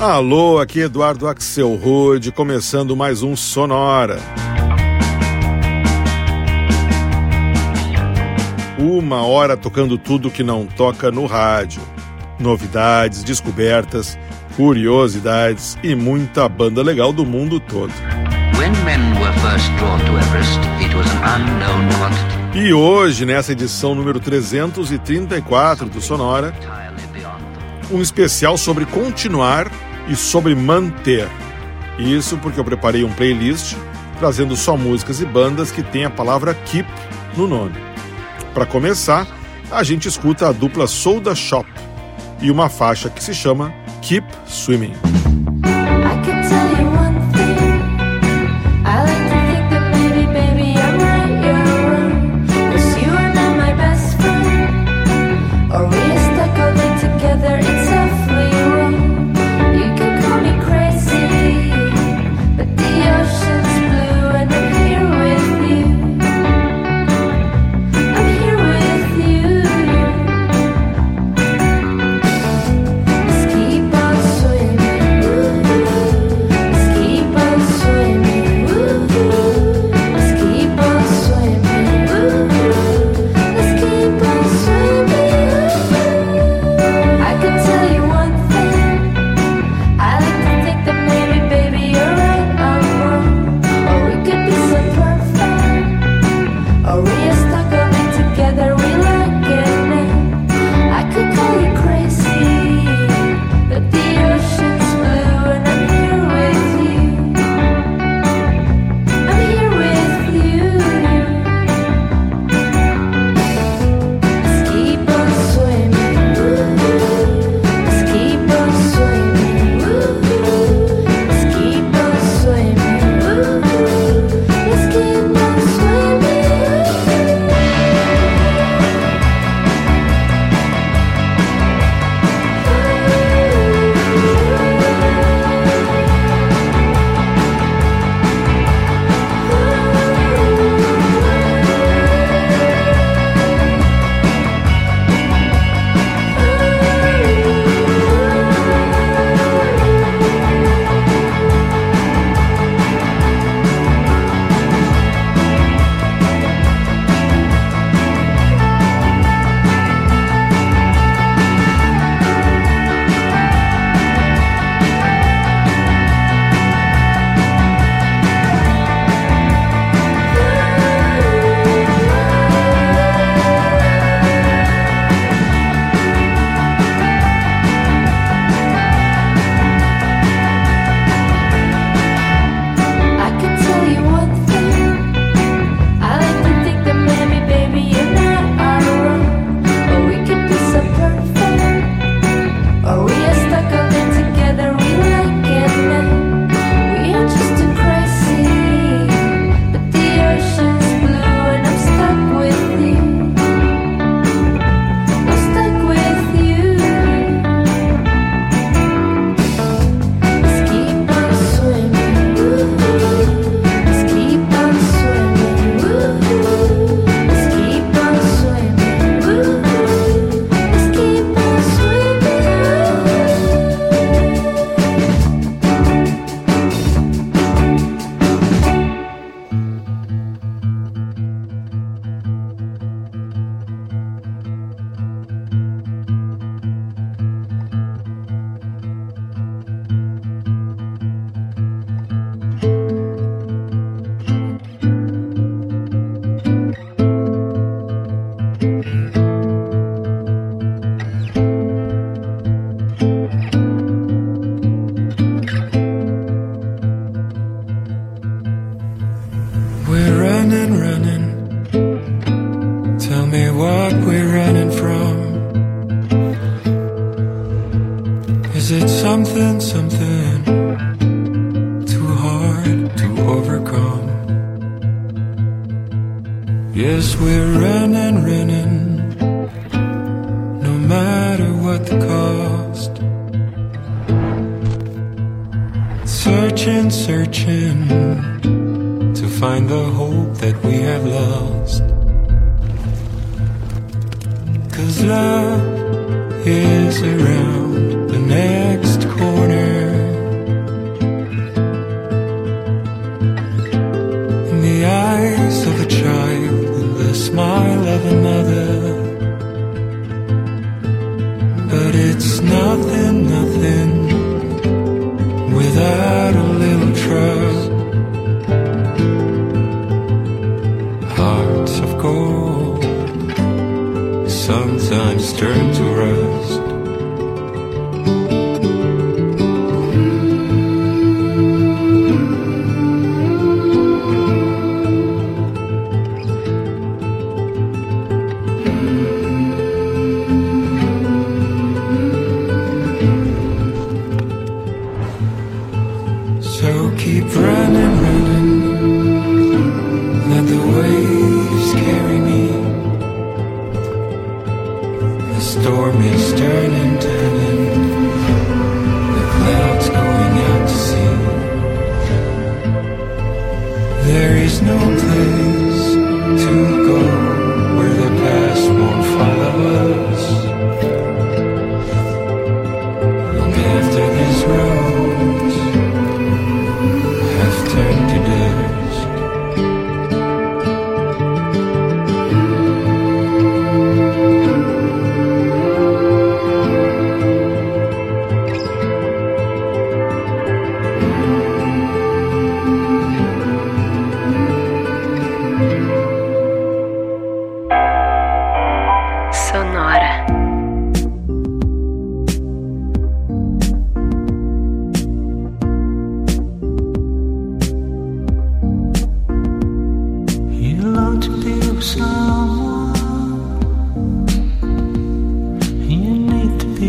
Alô, aqui Eduardo Axel Rude, começando mais um Sonora. Uma hora tocando tudo que não toca no rádio. Novidades, descobertas, curiosidades e muita banda legal do mundo todo. E hoje, nessa edição número 334 do Sonora, um especial sobre continuar e sobre manter. Isso porque eu preparei um playlist trazendo só músicas e bandas que têm a palavra keep no nome. Para começar, a gente escuta a dupla Soda Shop e uma faixa que se chama Keep Swimming. turn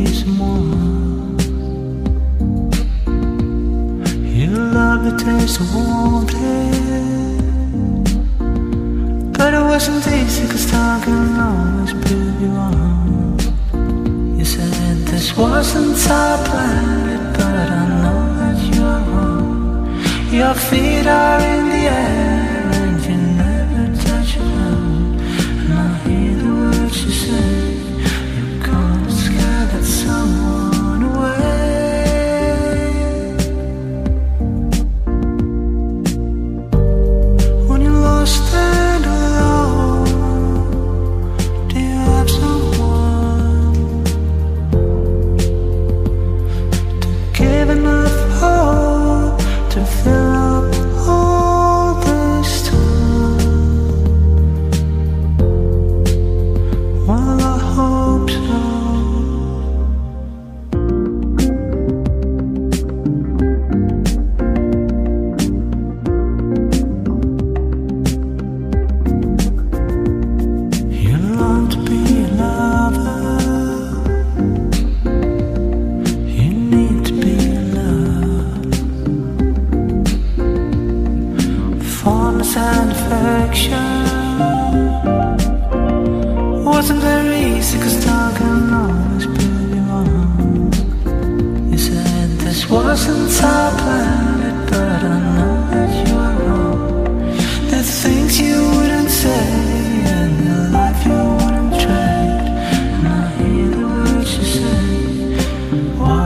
puisse moi. Your love taste of warmth, but it wasn't easy cause time can always prove you wrong. You said this wasn't our planet, but I know that you're wrong. Your feet are in the air. 花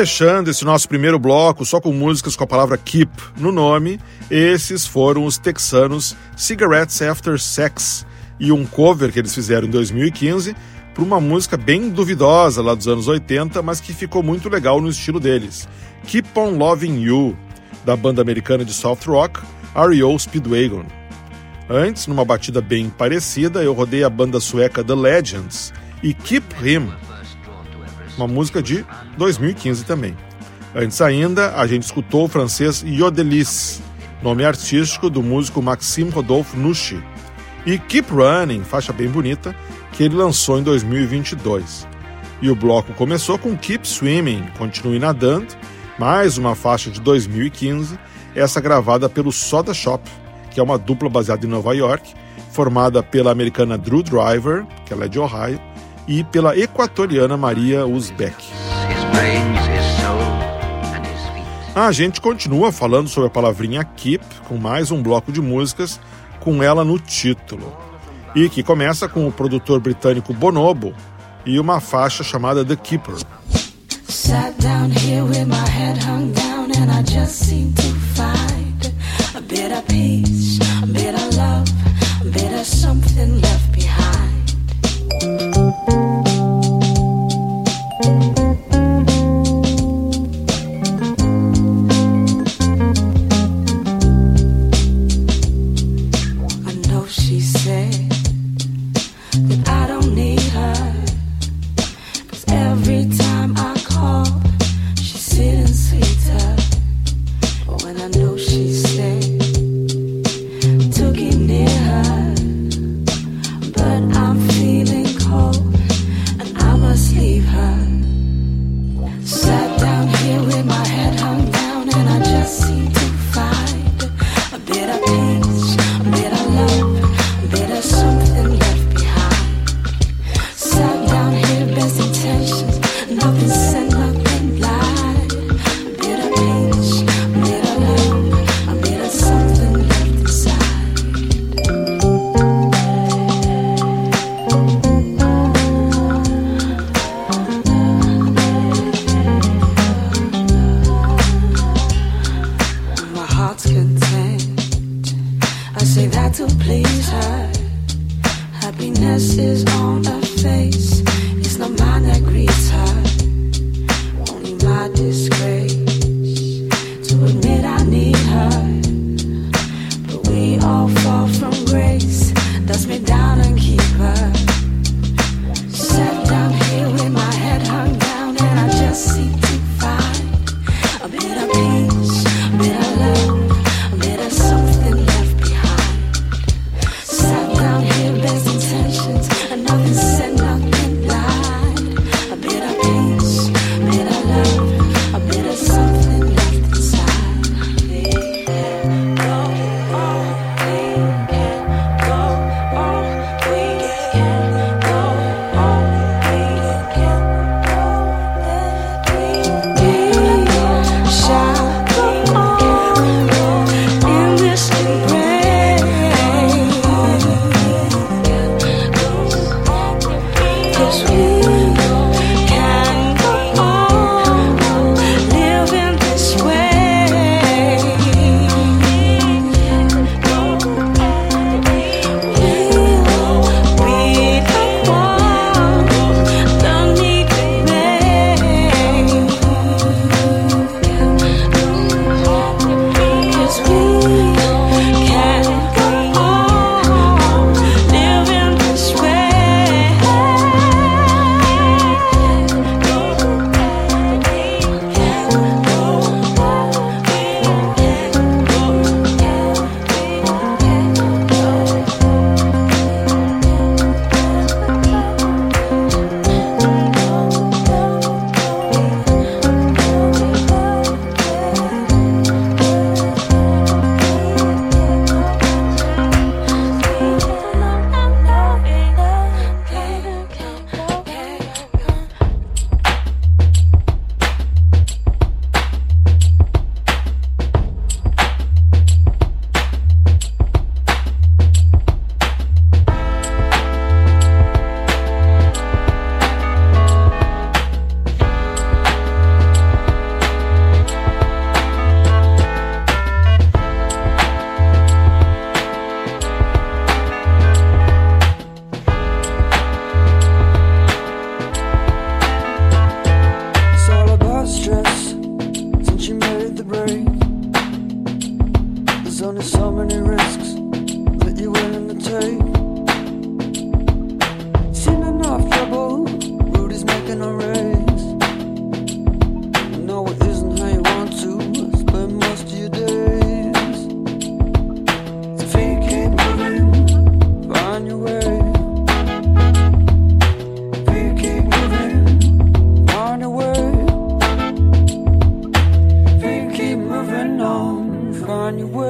Fechando esse nosso primeiro bloco só com músicas com a palavra Keep no nome, esses foram os texanos Cigarettes After Sex e um cover que eles fizeram em 2015 para uma música bem duvidosa lá dos anos 80, mas que ficou muito legal no estilo deles. Keep on Loving You, da banda americana de soft rock REO Speedwagon. Antes, numa batida bem parecida, eu rodei a banda sueca The Legends e Keep Him, uma música de 2015 também. Antes ainda, a gente escutou o francês Yodelis, nome artístico do músico Maxime Rodolphe Nucci, e Keep Running, faixa bem bonita, que ele lançou em 2022. E o bloco começou com Keep Swimming, Continue Nadando, mais uma faixa de 2015, essa gravada pelo Soda Shop, que é uma dupla baseada em Nova York, formada pela americana Drew Driver, que ela é de Ohio, e pela equatoriana Maria Uzbek. A gente continua falando sobre a palavrinha keep com mais um bloco de músicas com ela no título. E que começa com o produtor britânico Bonobo e uma faixa chamada The Keeper. Sat down here with my head hung down and I just seem to find a bit of peace,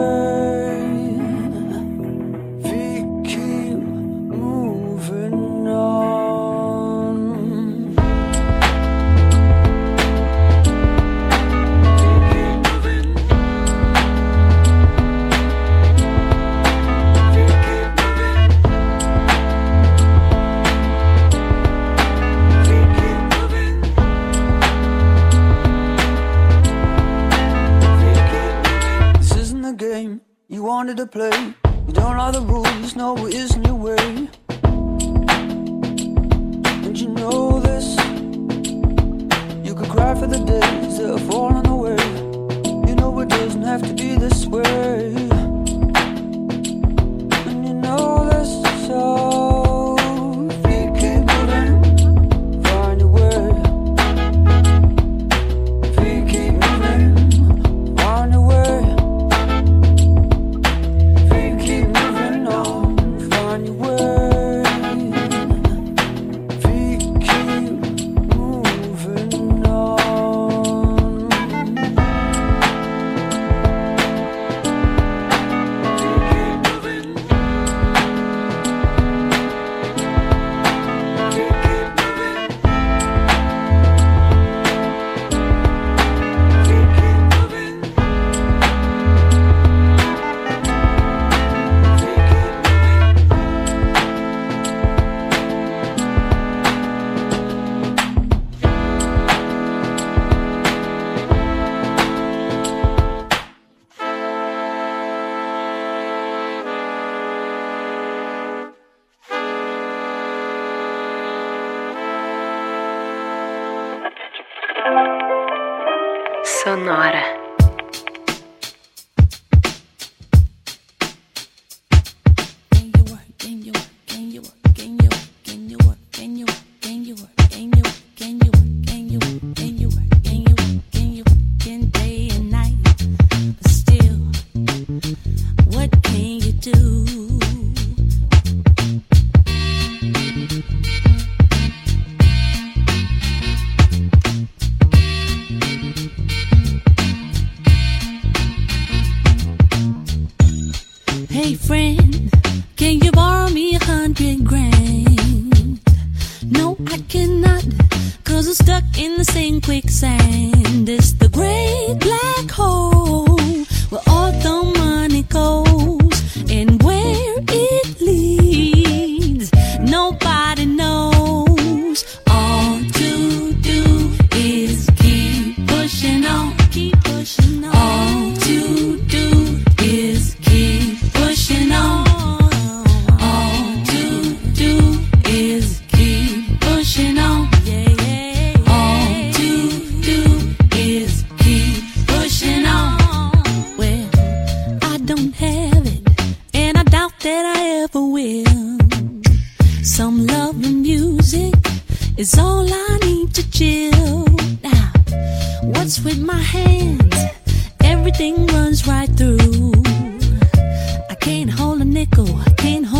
words. wanted to play. You don't know the rules, no, it isn't your way. And you know this. You could cry for the days that have fallen away. You know it doesn't have to be this way. sonora. can't hold a nickel, can't hold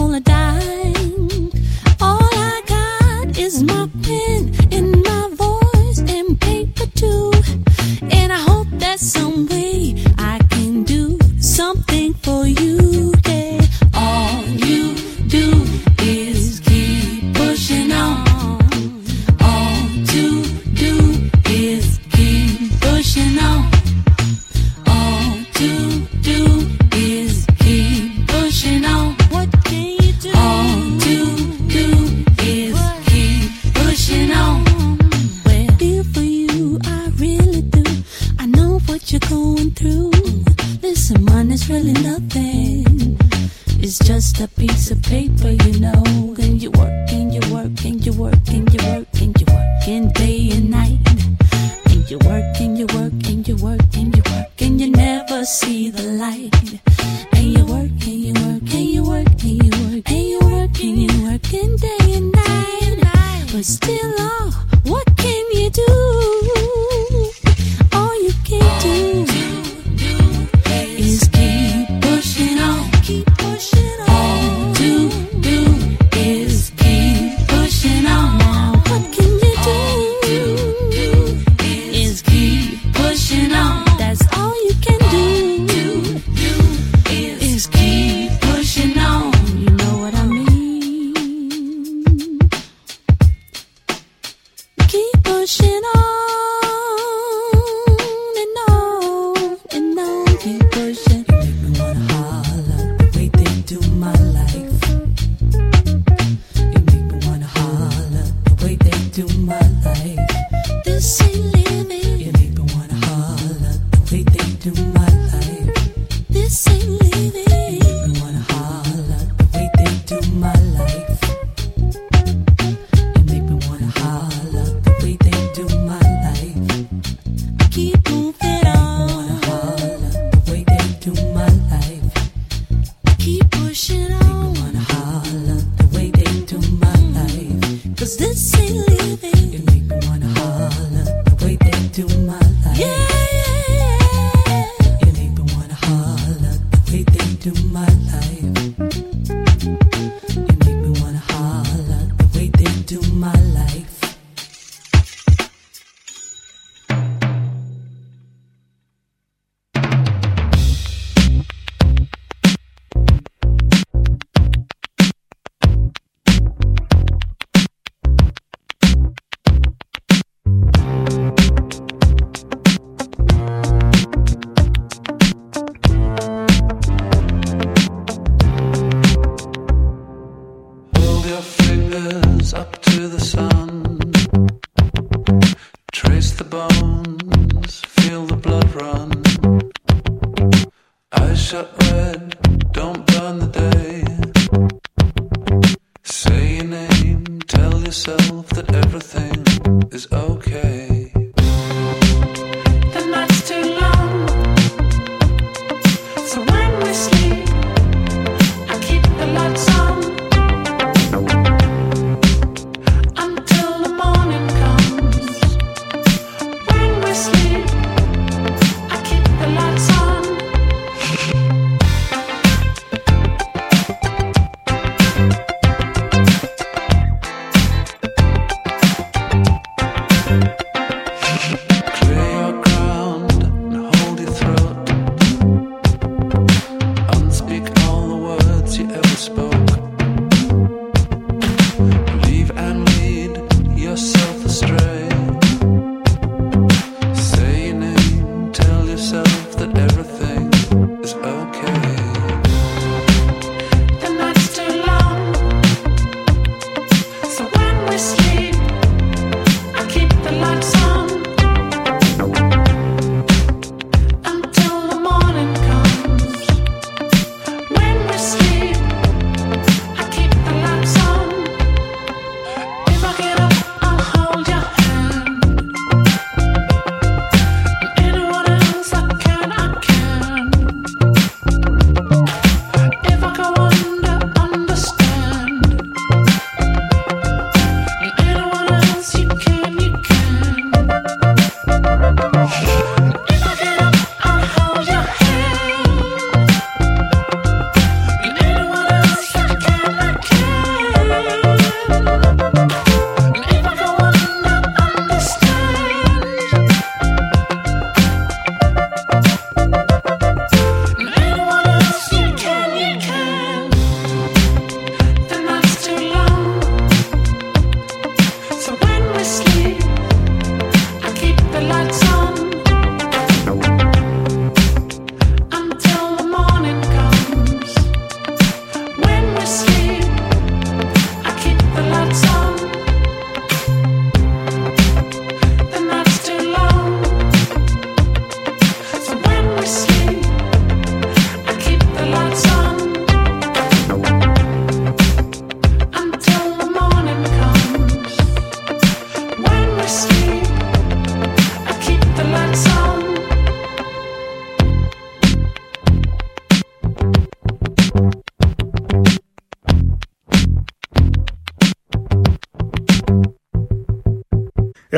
my life.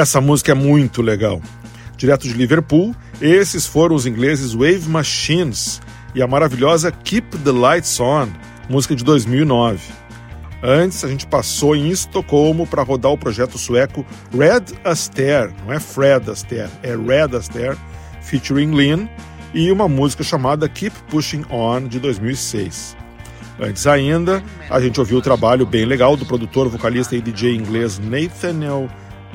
Essa música é muito legal. Direto de Liverpool, esses foram os ingleses Wave Machines e a maravilhosa Keep the Lights On, música de 2009. Antes, a gente passou em Estocolmo para rodar o projeto sueco Red Astaire, não é Fred Astaire, é Red Astaire, featuring Lynn, e uma música chamada Keep Pushing On, de 2006. Antes ainda, a gente ouviu o trabalho bem legal do produtor, vocalista e DJ inglês Nathaniel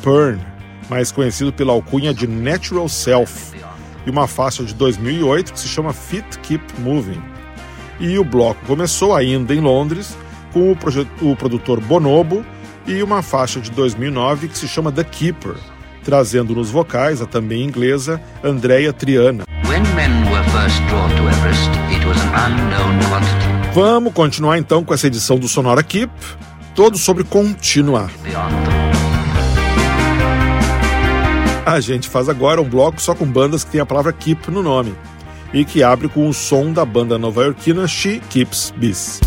Pern, mais conhecido pela alcunha de Natural Self, e uma faixa de 2008 que se chama Fit Keep Moving. E o bloco começou ainda em Londres com o, o produtor Bonobo e uma faixa de 2009 que se chama The Keeper, trazendo nos vocais a também inglesa Andrea Triana. Everest, Vamos continuar então com essa edição do Sonora Keep, todo sobre continuar. A gente faz agora um bloco só com bandas que tem a palavra Keep no nome e que abre com o som da banda nova-iorquina She Keeps Bees.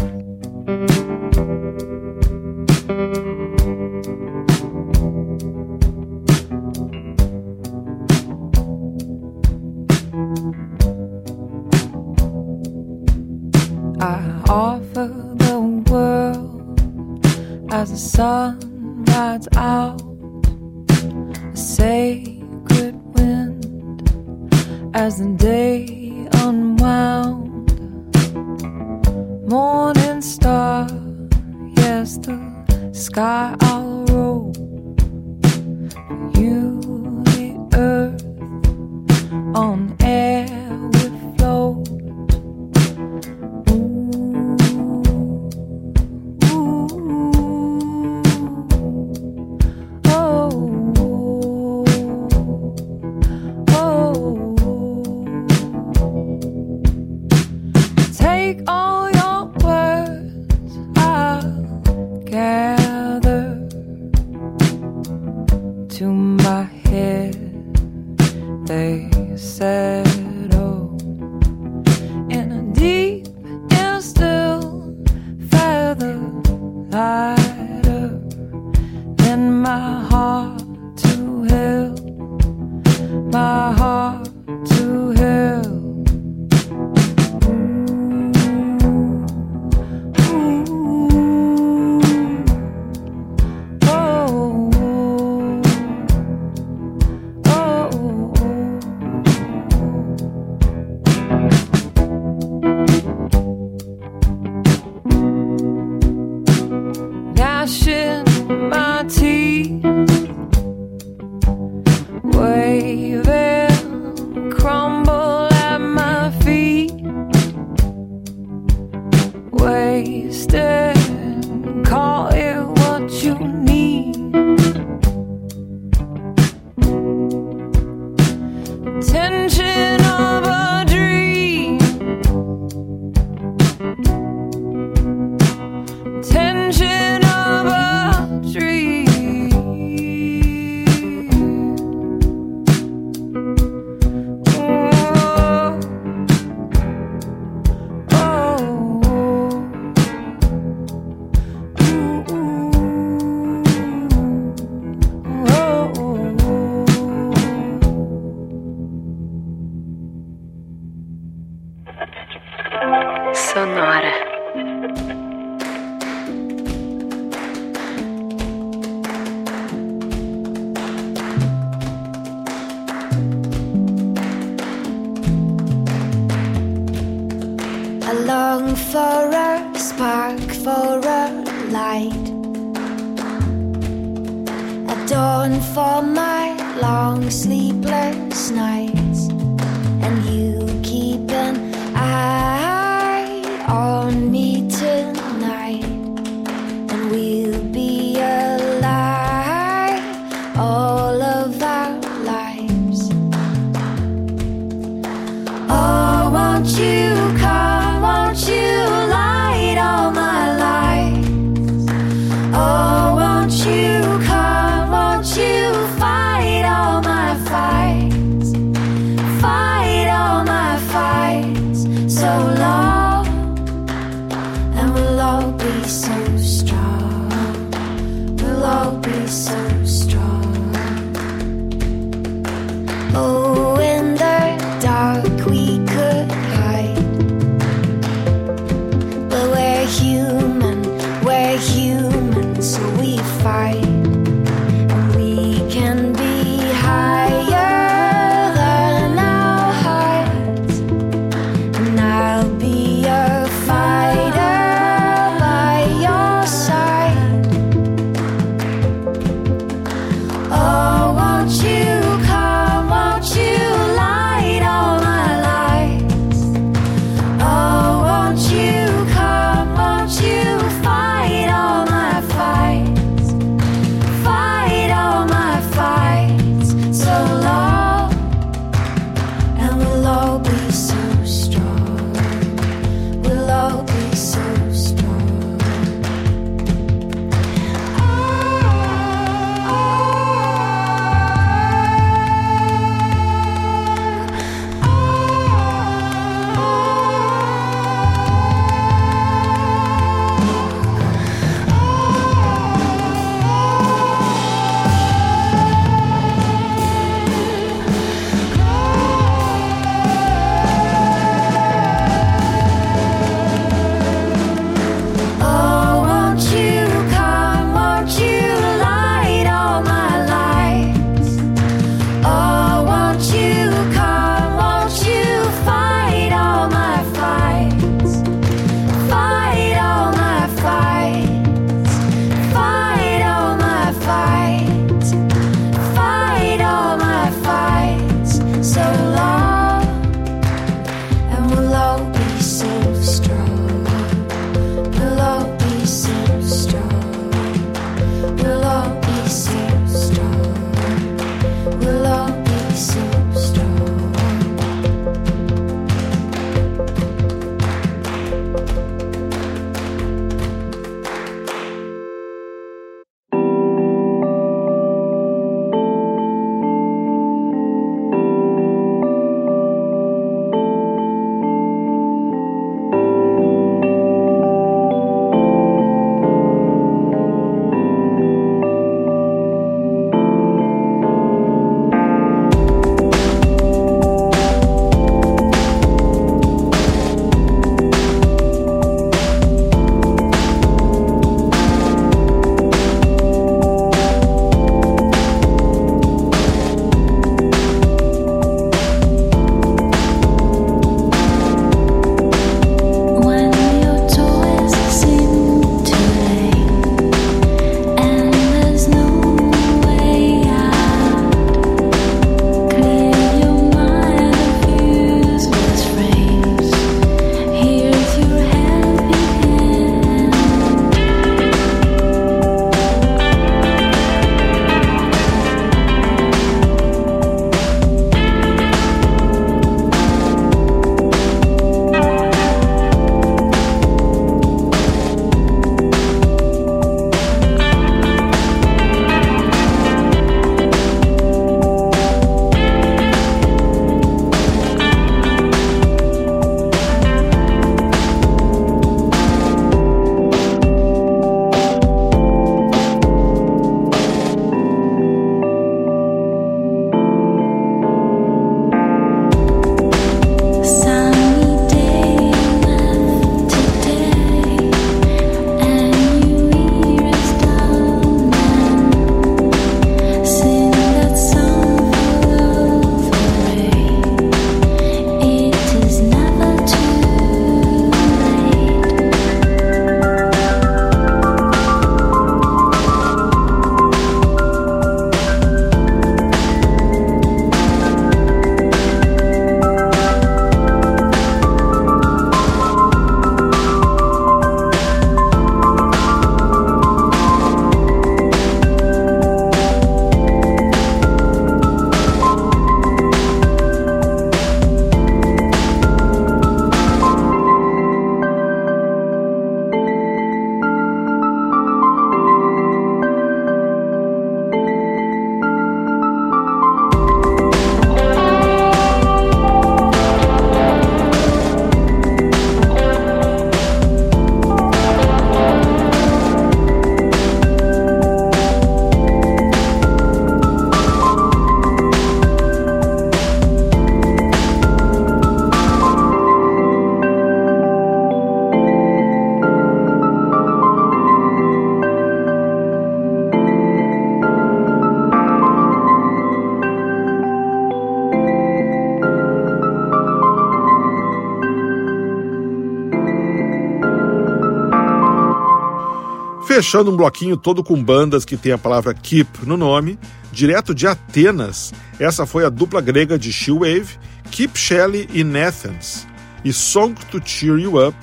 Fechando um bloquinho todo com bandas que tem a palavra Keep no nome, direto de Atenas, essa foi a dupla grega de Shewave, Keep Shelley e Athens, e Song to Cheer You Up,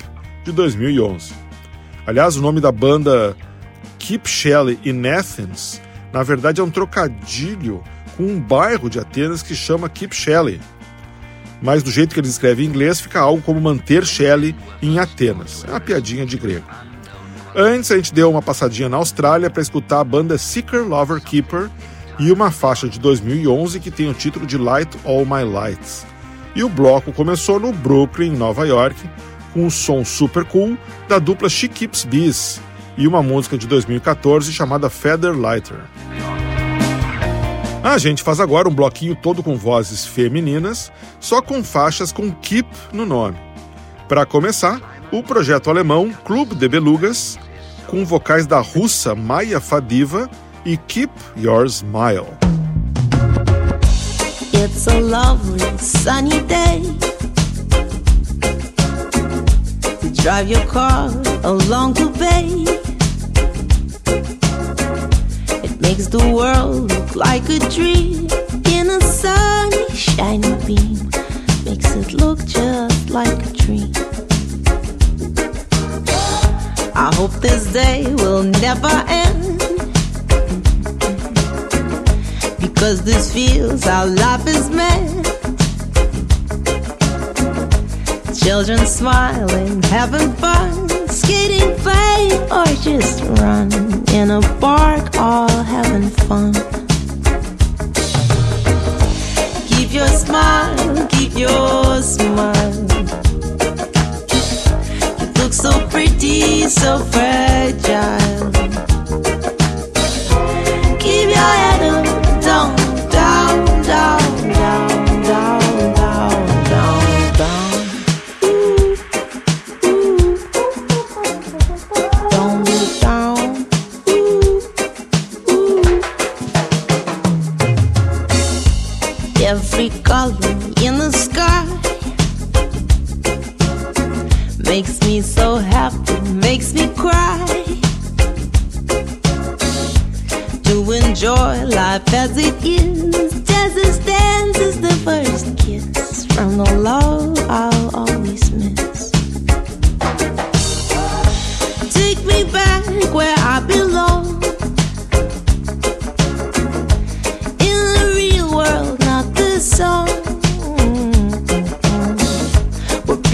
de 2011. Aliás, o nome da banda Keep Shelley in Athens, na verdade é um trocadilho com um bairro de Atenas que chama Keep Shelley. Mas do jeito que eles escrevem em inglês, fica algo como manter Shelley em Atenas. É uma piadinha de grego. Antes, a gente deu uma passadinha na Austrália para escutar a banda Seeker Lover Keeper e uma faixa de 2011 que tem o título de Light All My Lights. E o bloco começou no Brooklyn, Nova York, com o som super cool da dupla She Keeps Bees e uma música de 2014 chamada Feather Lighter. A gente faz agora um bloquinho todo com vozes femininas, só com faixas com Keep no nome. Para começar, o projeto alemão Club de Belugas, com vocais da russa Maya Fadiva e Keep Your Smile. It's a lovely sunny day drive your car along the bay. It makes the world look like a dream in a sunny, shiny beam. Makes it look just like a dream. I hope this day will never end. Because this feels how life is meant. Children smiling, having fun, skating, play, or just run in a park, all having fun. Keep your smile, keep your smile pretty, so fragile.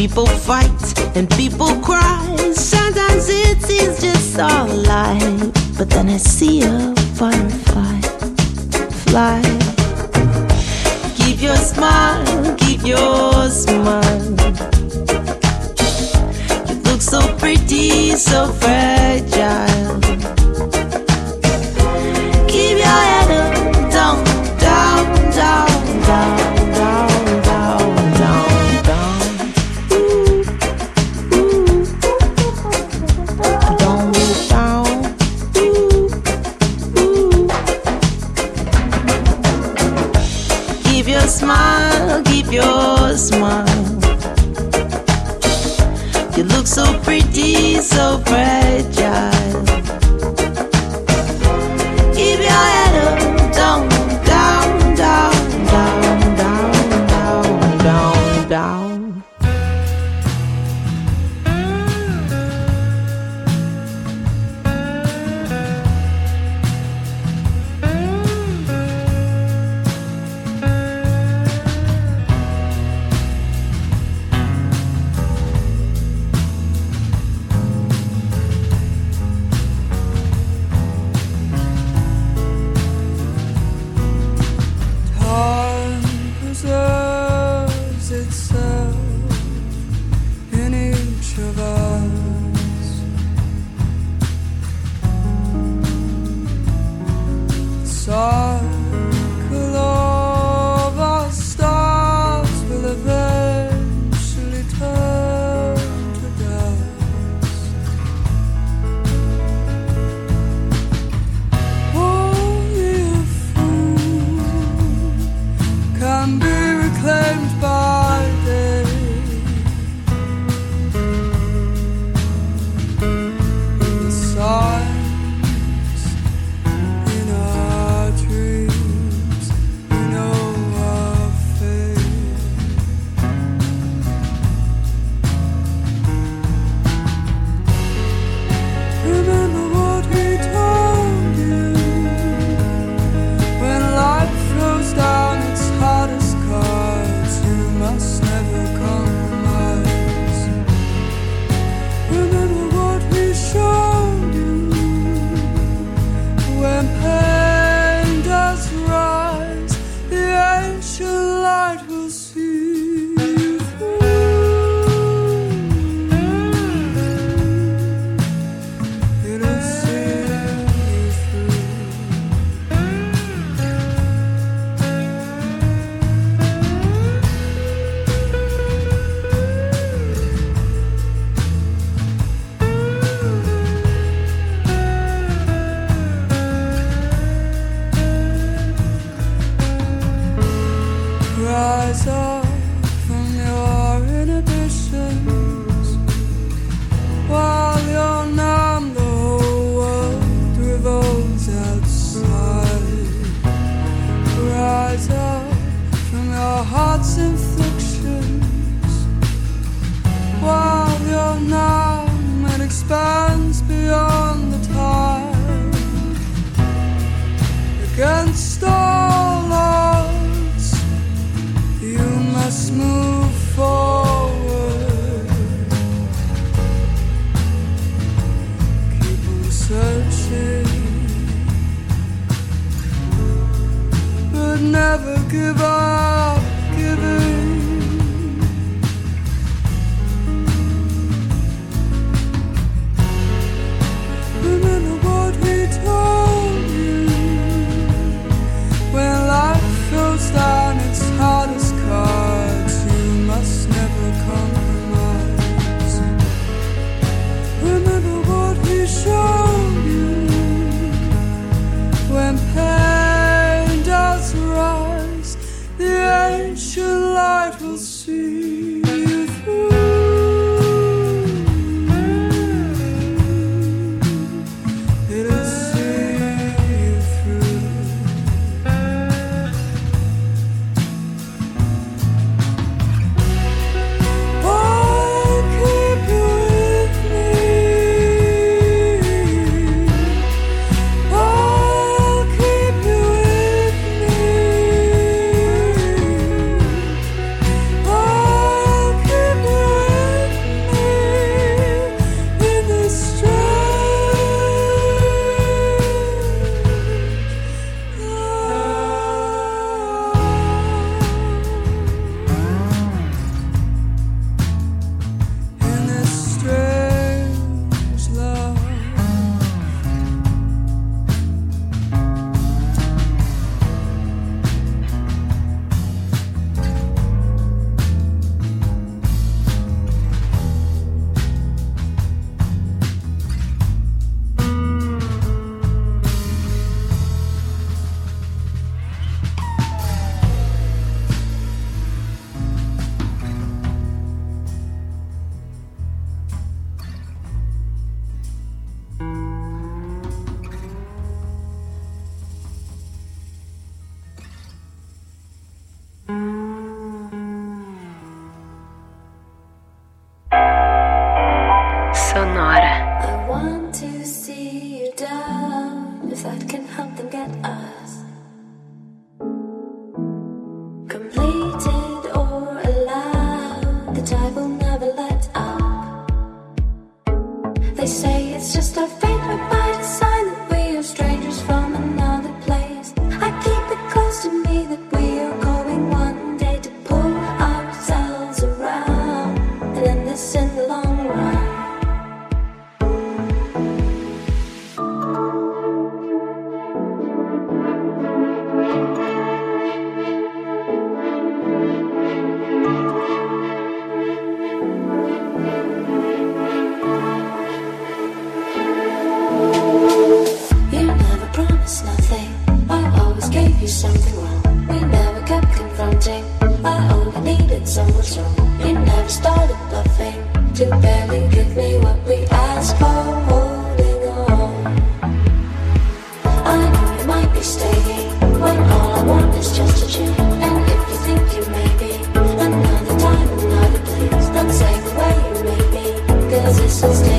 People fight and people cry. Sometimes it seems just all lie. But then I see a butterfly fly. Keep your smile, keep your smile. You look so pretty, so fragile. Smile. You look so pretty, so fragile. started bluffing to barely give me what we asked for. Holding on, I know you might be staying when all I want is just a dream. And if you think you may be another time, another place, don't say the way you may be, cause this is.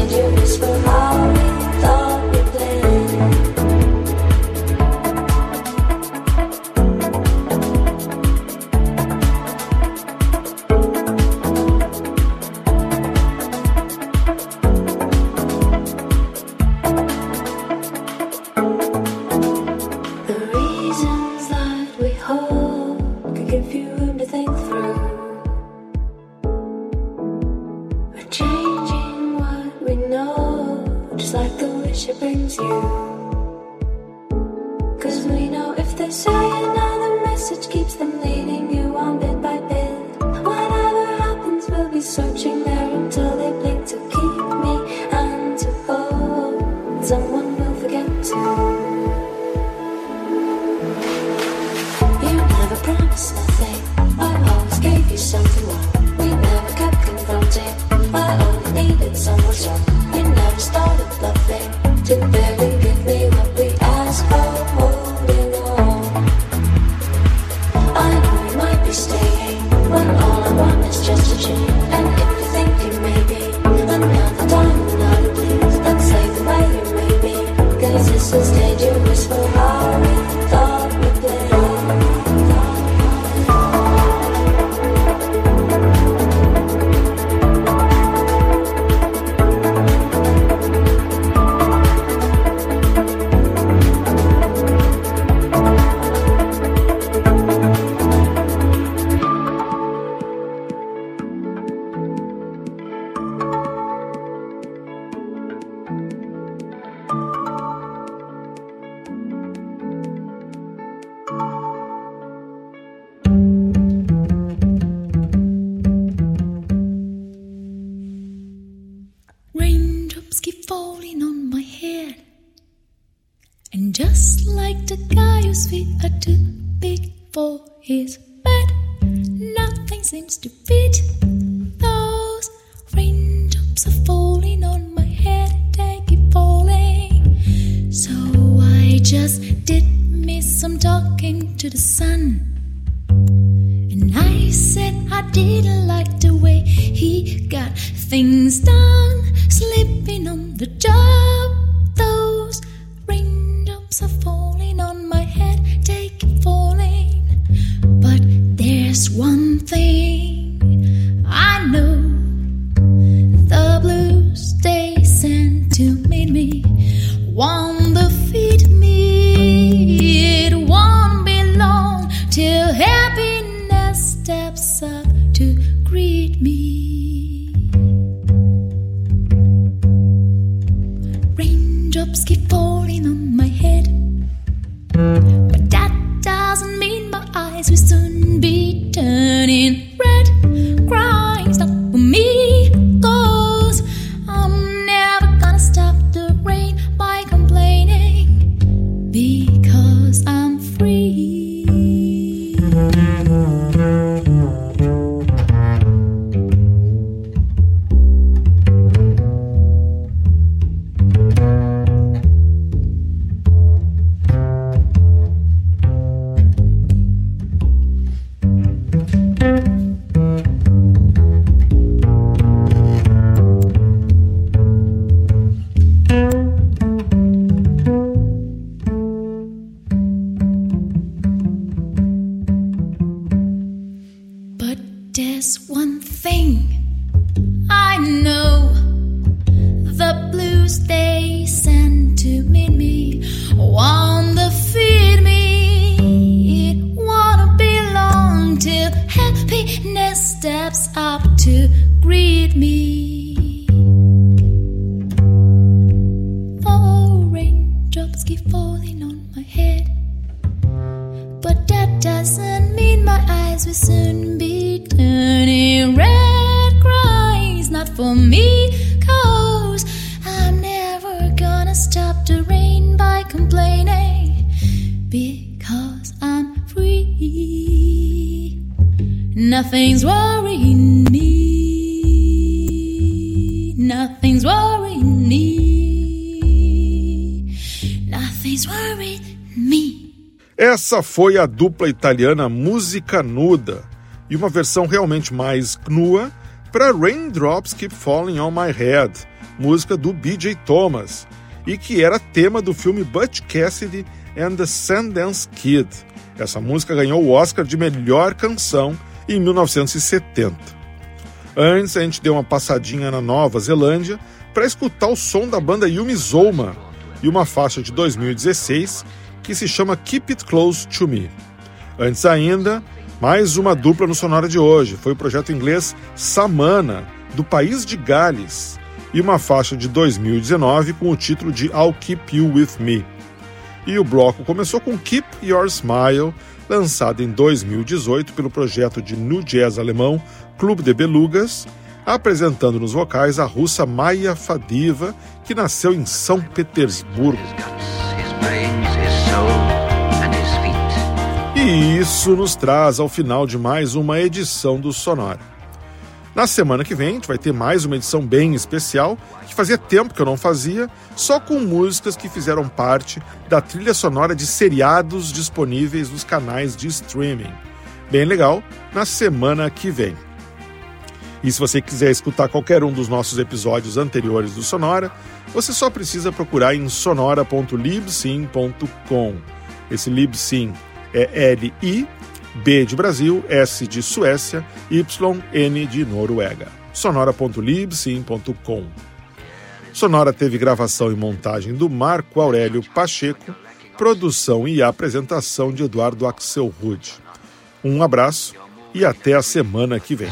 Foi a dupla italiana Música Nuda e uma versão realmente mais nua para Raindrops Keep Falling on My Head, música do B.J. Thomas, e que era tema do filme Butch Cassidy and the Sundance Kid. Essa música ganhou o Oscar de melhor canção em 1970. Antes, a gente deu uma passadinha na Nova Zelândia para escutar o som da banda Yumi Zoma e uma faixa de 2016 que se chama Keep It Close to Me. Antes ainda, mais uma dupla no Sonora de hoje. Foi o projeto inglês Samana, do país de Gales, e uma faixa de 2019 com o título de I'll Keep You With Me. E o bloco começou com Keep Your Smile, lançado em 2018 pelo projeto de new jazz alemão Clube de Belugas, apresentando nos vocais a russa Maya Fadiva, que nasceu em São Petersburgo. E isso nos traz ao final de mais uma edição do Sonora. Na semana que vem, a gente vai ter mais uma edição bem especial, que fazia tempo que eu não fazia, só com músicas que fizeram parte da trilha sonora de seriados disponíveis nos canais de streaming. Bem legal, na semana que vem. E se você quiser escutar qualquer um dos nossos episódios anteriores do Sonora, você só precisa procurar em sonora.libsyn.com. Esse Libsyn é L-I, B de Brasil, S de Suécia, Y, N de Noruega. sonora.libsyn.com. Sonora teve gravação e montagem do Marco Aurélio Pacheco, produção e apresentação de Eduardo Axel Rude. Um abraço e até a semana que vem.